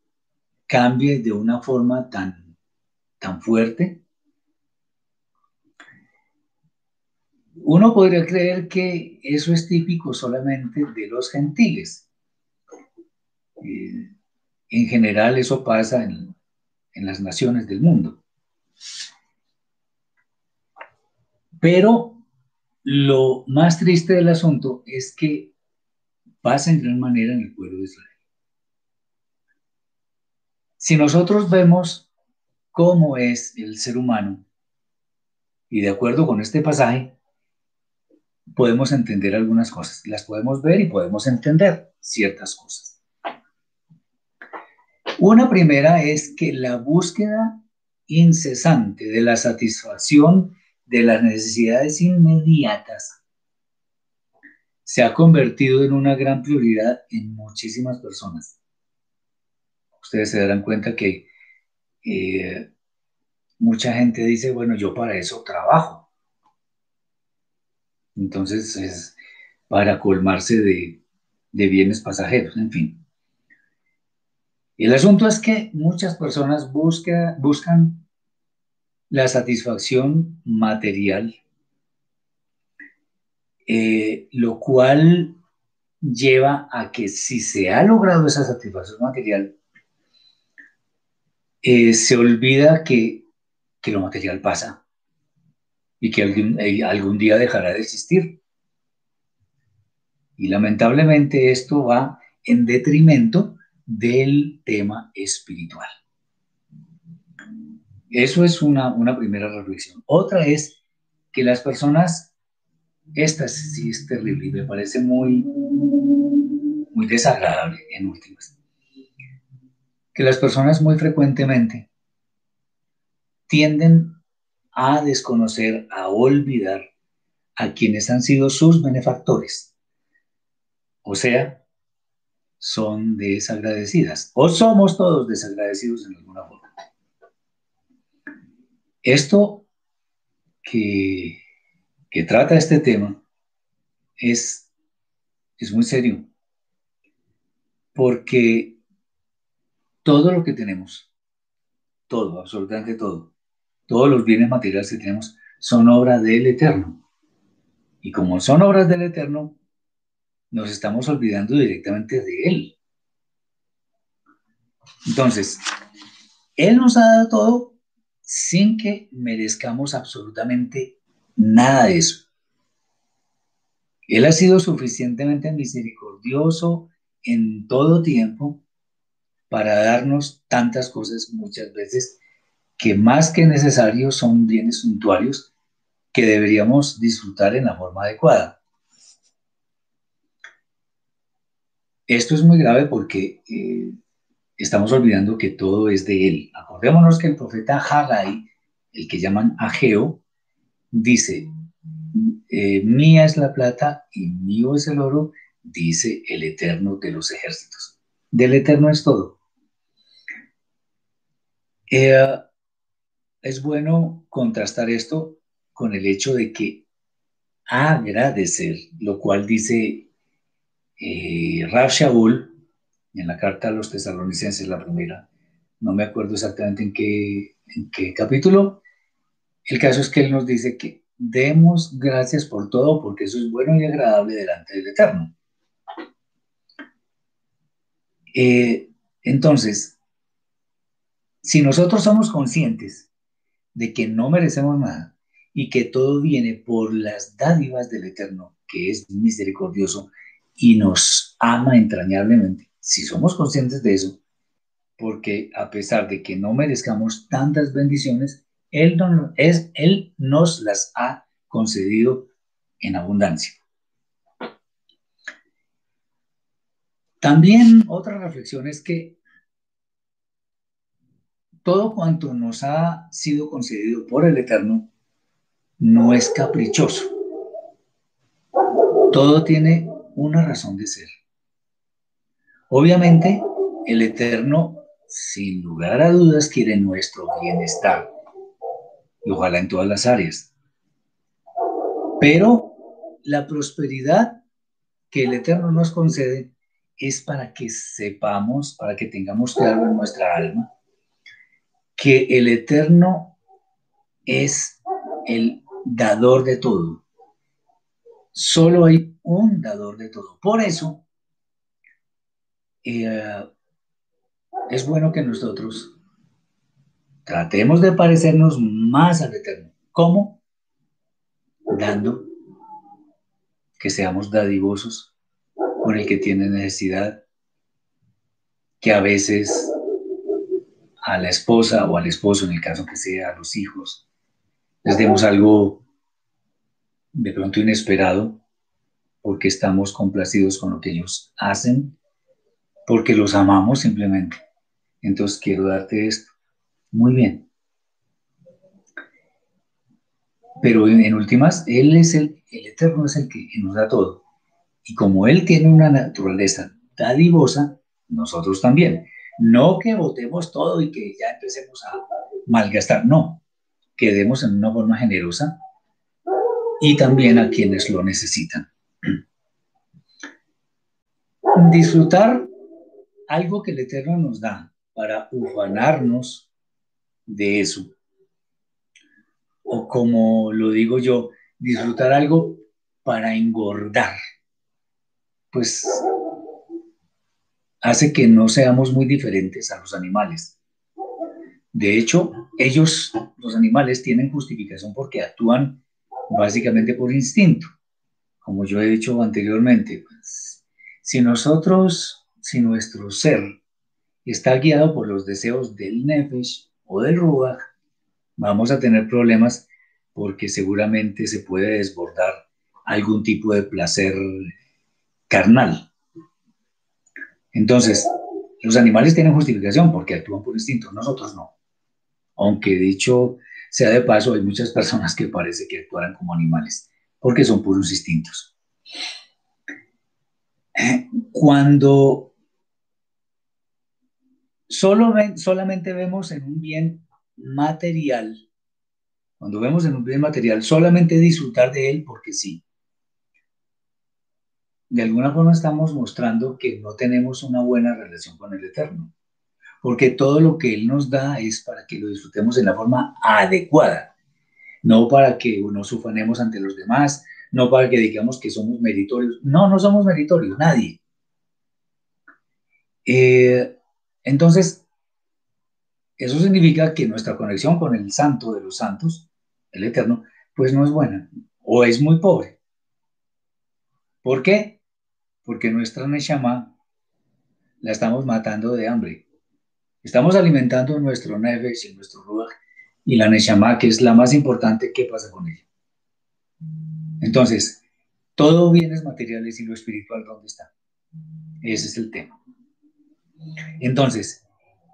cambie de una forma tan, tan fuerte? Uno podría creer que eso es típico solamente de los gentiles. Eh, en general eso pasa en, en las naciones del mundo. Pero lo más triste del asunto es que pasa en gran manera en el pueblo de Israel. Si nosotros vemos cómo es el ser humano, y de acuerdo con este pasaje, podemos entender algunas cosas. Las podemos ver y podemos entender ciertas cosas. Una primera es que la búsqueda incesante de la satisfacción de las necesidades inmediatas se ha convertido en una gran prioridad en muchísimas personas. Ustedes se darán cuenta que eh, mucha gente dice, bueno, yo para eso trabajo. Entonces es para colmarse de, bienes pasajeros, en fin. El asunto es que muchas personas buscan la satisfacción material, eh, lo cual lleva a que si se ha logrado esa satisfacción material, eh, se olvida que, lo material pasa y que algún, eh, algún día dejará de existir. Y lamentablemente esto va en detrimento del tema espiritual. Eso es una, una primera reflexión. Otra es que las personas, esta sí es terrible y me parece muy, muy desagradable en últimas, que las personas muy frecuentemente tienden a desconocer, a olvidar a quienes han sido sus benefactores. O sea, son desagradecidas o somos todos desagradecidos en alguna forma. Esto que, trata este tema es, es muy serio porque todo lo que tenemos, todo, absolutamente todo, todos los bienes materiales que tenemos son obra del Eterno. Y como son obras del Eterno, nos estamos olvidando directamente de Él. Entonces, Él nos ha dado todo sin que merezcamos absolutamente nada de eso. Él ha sido suficientemente misericordioso en todo tiempo para darnos tantas cosas muchas veces que más que necesarios son bienes suntuarios que deberíamos disfrutar en la forma adecuada. Esto es muy grave porque eh, estamos olvidando que todo es de él. Acordémonos que el profeta Haggai, el que llaman Ageo, dice, eh, mía es la plata y mío es el oro, dice el Eterno de los ejércitos. Del Eterno es todo. Eh, es bueno contrastar esto con el hecho de que agradecer, lo cual dice eh, Rav Shaul en la carta a los tesalonicenses, la primera, no me acuerdo exactamente en qué, en qué capítulo, el caso es que él nos dice que demos gracias por todo porque eso es bueno y agradable delante del Eterno. Eh, entonces, si nosotros somos conscientes de que no merecemos nada y que todo viene por las dádivas del Eterno, que es misericordioso y nos ama entrañablemente, si somos conscientes de eso, porque a pesar de que no merezcamos tantas bendiciones, Él, es, Él nos las ha concedido en abundancia. También otra reflexión es que todo cuanto nos ha sido concedido por el Eterno no es caprichoso. Todo tiene una razón de ser. Obviamente, el Eterno, sin lugar a dudas, quiere nuestro bienestar, y ojalá en todas las áreas. Pero la prosperidad que el Eterno nos concede es para que sepamos, para que tengamos claro en nuestra alma, que el Eterno es el dador de todo. Solo hay un dador de todo. Por eso, eh, es bueno que nosotros tratemos de parecernos más al Eterno. ¿Cómo? Dando que seamos dadivosos con el que tiene necesidad, que a veces a la esposa o al esposo, en el caso que sea, a los hijos, les demos algo de pronto inesperado, porque estamos complacidos con lo que ellos hacen, porque los amamos simplemente. Entonces quiero darte esto. Muy bien. Pero en, últimas, Él es el, el Eterno es el que nos da todo. Y como Él tiene una naturaleza dadivosa, nosotros también. No que votemos todo y que ya empecemos a malgastar, no, que demos en una forma generosa y también a quienes lo necesitan. Disfrutar algo que el Eterno nos da para ufanarnos de eso. O como lo digo yo, disfrutar algo para engordar. Pues hace que no seamos muy diferentes a los animales. De hecho, ellos, los animales, tienen justificación porque actúan básicamente por instinto. Como yo he dicho anteriormente, pues, si nosotros, si nuestro ser está guiado por los deseos del Nefesh o del Ruach, vamos a tener problemas porque seguramente se puede desbordar algún tipo de placer carnal. Entonces, los animales tienen justificación porque actúan por instinto, nosotros no. Aunque dicho sea de paso, hay muchas personas que parece que actuaran como animales porque son puros instintos. Cuando solo solamente vemos en un bien material, cuando vemos en un bien material, solamente disfrutar de él porque sí, de alguna forma estamos mostrando que no tenemos una buena relación con el Eterno, porque todo lo que Él nos da es para que lo disfrutemos de la forma adecuada, no para que nos ufanemos ante los demás, no para que digamos que somos meritorios. No, no somos meritorios, nadie. Eh, entonces, eso significa que nuestra conexión con el santo de los santos, el eterno, pues no es buena o es muy pobre. ¿Por qué? Porque nuestra Neshama la estamos matando de hambre. Estamos alimentando nuestro Nefesh y nuestro Ruach y la Neshama, que es la más importante, ¿qué pasa con ella? Entonces, todo bienes materiales y lo espiritual, ¿dónde está? Ese es el tema. Entonces,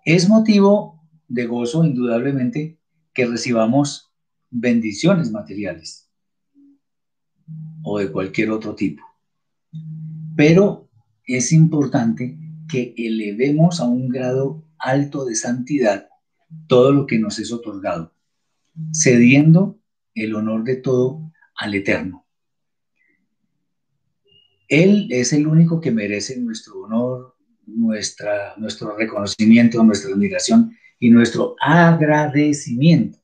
es motivo de gozo, indudablemente, que recibamos bendiciones materiales o de cualquier otro tipo. Pero es importante que elevemos a un grado alto de santidad todo lo que nos es otorgado, cediendo el honor de todo al Eterno. Él es el único que merece nuestro honor, nuestra, nuestro reconocimiento, nuestra admiración y nuestro agradecimiento.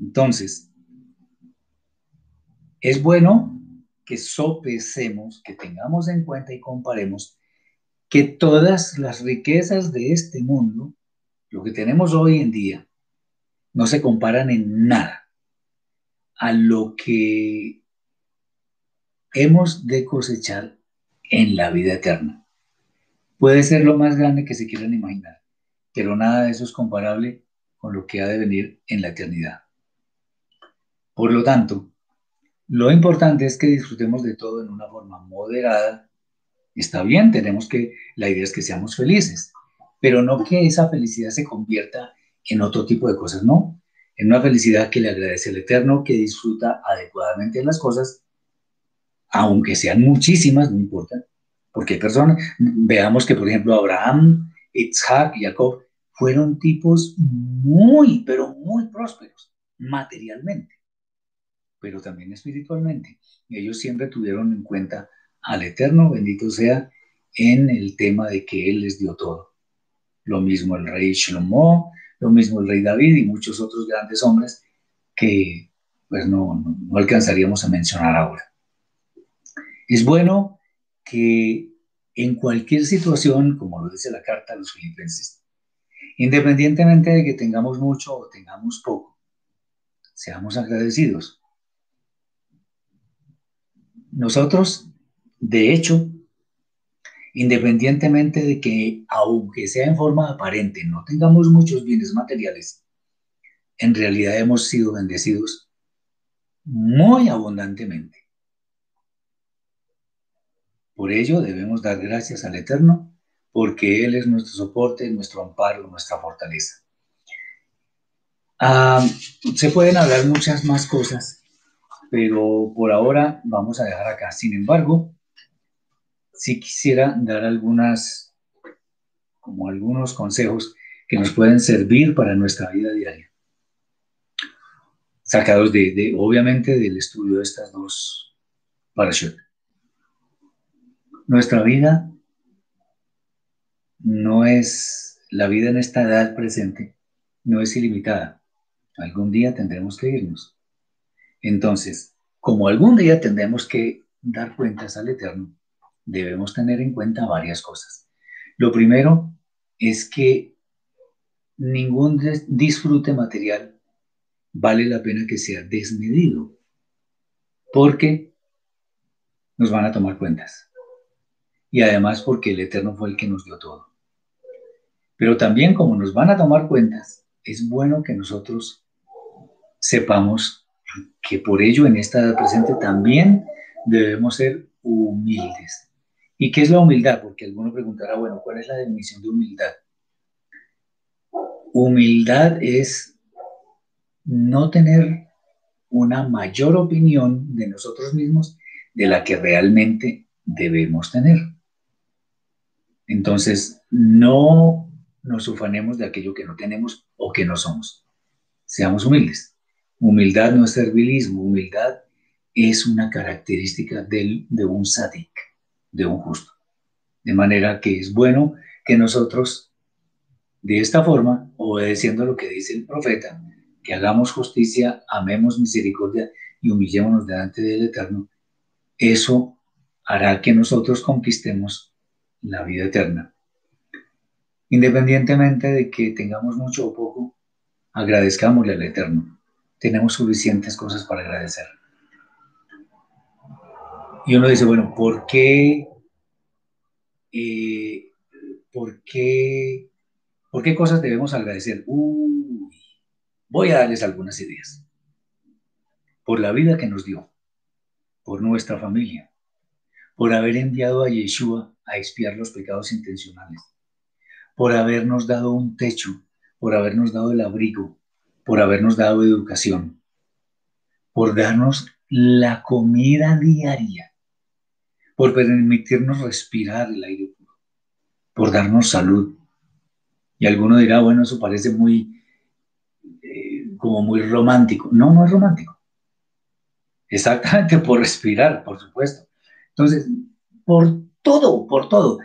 Entonces, es bueno que sopesemos, que tengamos en cuenta y comparemos que todas las riquezas de este mundo, lo que tenemos hoy en día, no se comparan en nada a lo que hemos de cosechar en la vida eterna. Puede ser lo más grande que se quieran imaginar, pero nada de eso es comparable con lo que ha de venir en la eternidad. Por lo tanto, lo importante es que disfrutemos de todo en una forma moderada. Está bien, tenemos que, la idea es que seamos felices, pero no que esa felicidad se convierta en otro tipo de cosas, no. En una felicidad que le agradece al Eterno, que disfruta adecuadamente las cosas, aunque sean muchísimas, no importa, porque personas, veamos que por ejemplo Abraham, Isaac Jacob fueron tipos muy, pero muy prósperos materialmente pero también espiritualmente. Ellos siempre tuvieron en cuenta al Eterno, bendito sea, en el tema de que Él les dio todo. Lo mismo el rey Shlomo, lo mismo el rey David y muchos otros grandes hombres que pues no, no, alcanzaríamos a mencionar ahora. Es bueno que en cualquier situación, como lo dice la carta a los filipenses, independientemente de que tengamos mucho o tengamos poco, seamos agradecidos nosotros, de hecho, independientemente de que, aunque sea en forma aparente, no tengamos muchos bienes materiales, en realidad hemos sido bendecidos muy abundantemente. Por ello debemos dar gracias al Eterno, porque Él es nuestro soporte, nuestro amparo, nuestra fortaleza. Ah, se pueden hablar muchas más cosas pero por ahora vamos a dejar acá. Sin embargo, si quisiera dar algunas como algunos consejos que nos pueden servir para nuestra vida diaria. Sacados de, obviamente, del estudio de estas dos parashot. Nuestra vida no es, la vida en esta edad presente no es ilimitada. Algún día tendremos que irnos. Entonces, como algún día tendremos que dar cuentas al Eterno, debemos tener en cuenta varias cosas. Lo primero es que ningún disfrute material vale la pena que sea desmedido, porque nos van a tomar cuentas. Y además porque el Eterno fue el que nos dio todo. Pero también como nos van a tomar cuentas, es bueno que nosotros sepamos que por ello en esta edad presente también debemos ser humildes. ¿Y qué es la humildad? Porque alguno preguntará, bueno, ¿cuál es la definición de humildad? Humildad es no tener una mayor opinión de nosotros mismos de la que realmente debemos tener. Entonces, no nos ufanemos de aquello que no tenemos o que no somos. Seamos humildes. Humildad no es servilismo, humildad es una característica de un sadik de un justo. De manera que es bueno que nosotros, de esta forma, obedeciendo lo que dice el profeta, que hagamos justicia, amemos misericordia y humillémonos delante del Eterno, eso hará que nosotros conquistemos la vida eterna. Independientemente de que tengamos mucho o poco, agradezcámosle al Eterno. Tenemos suficientes cosas para agradecer. Y uno dice, bueno, ¿por qué, eh, ¿por qué, por qué cosas debemos agradecer? Uy, voy a darles algunas ideas. Por la vida que nos dio, por nuestra familia, por haber enviado a Yeshua a expiar los pecados intencionales, por habernos dado un techo, por habernos dado el abrigo, por habernos dado educación, por darnos la comida diaria por permitirnos respirar el aire puro, por darnos salud. Y alguno dirá, bueno, eso parece muy, eh, como muy romántico. No, no es romántico. Exactamente por respirar, por supuesto. Entonces, por todo, por todo.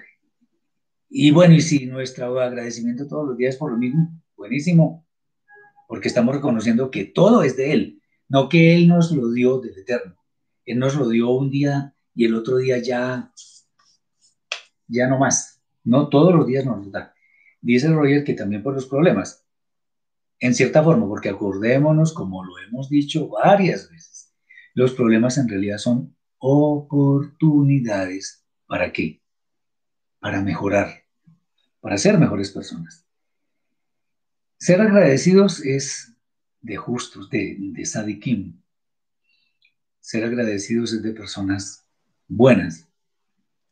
Y bueno, y si nuestro agradecimiento todos los días por lo mismo, buenísimo, porque estamos reconociendo que todo es de Él, no que Él nos lo dio del eterno. Él nos lo dio un día y el otro día ya, ya no más. No todos los días nos da. Dice Roger que también por los problemas. En cierta forma, porque acordémonos, como lo hemos dicho varias veces, los problemas en realidad son oportunidades. ¿Para qué? Para mejorar, para ser mejores personas. Ser agradecidos es de justos, de, de sadikim. Ser agradecidos es de personas buenas.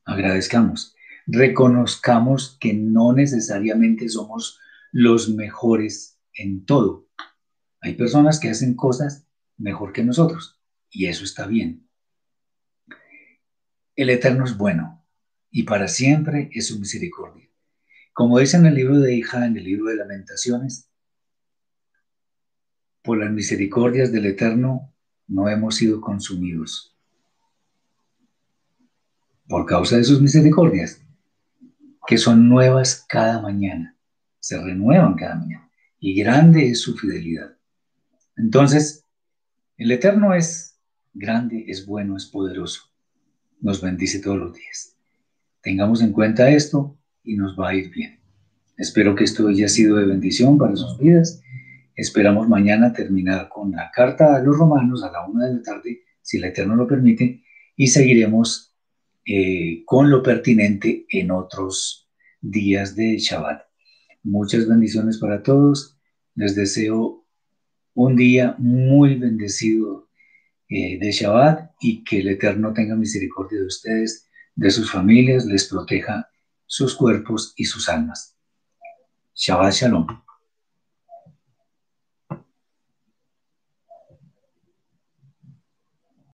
Agradezcamos. Reconozcamos que no necesariamente somos los mejores en todo. Hay personas que hacen cosas mejor que nosotros y eso está bien. El Eterno es bueno y para siempre es su misericordia. Como dice en el libro de Hija, en el libro de Lamentaciones, por las misericordias del Eterno no hemos sido consumidos por causa de sus misericordias, que son nuevas cada mañana, se renuevan cada mañana, y grande es su fidelidad. Entonces, el Eterno es grande, es bueno, es poderoso, nos bendice todos los días. Tengamos en cuenta esto y nos va a ir bien. Espero que esto haya sido de bendición para sus vidas. Esperamos mañana terminar con la carta a los romanos a la una de la tarde, si el Eterno lo permite, y seguiremos eh, con lo pertinente en otros días de Shabbat. Muchas bendiciones para todos. Les deseo un día muy bendecido eh, de Shabbat y que el Eterno tenga misericordia de ustedes, de sus familias, les proteja sus cuerpos y sus almas. Shabbat Shalom.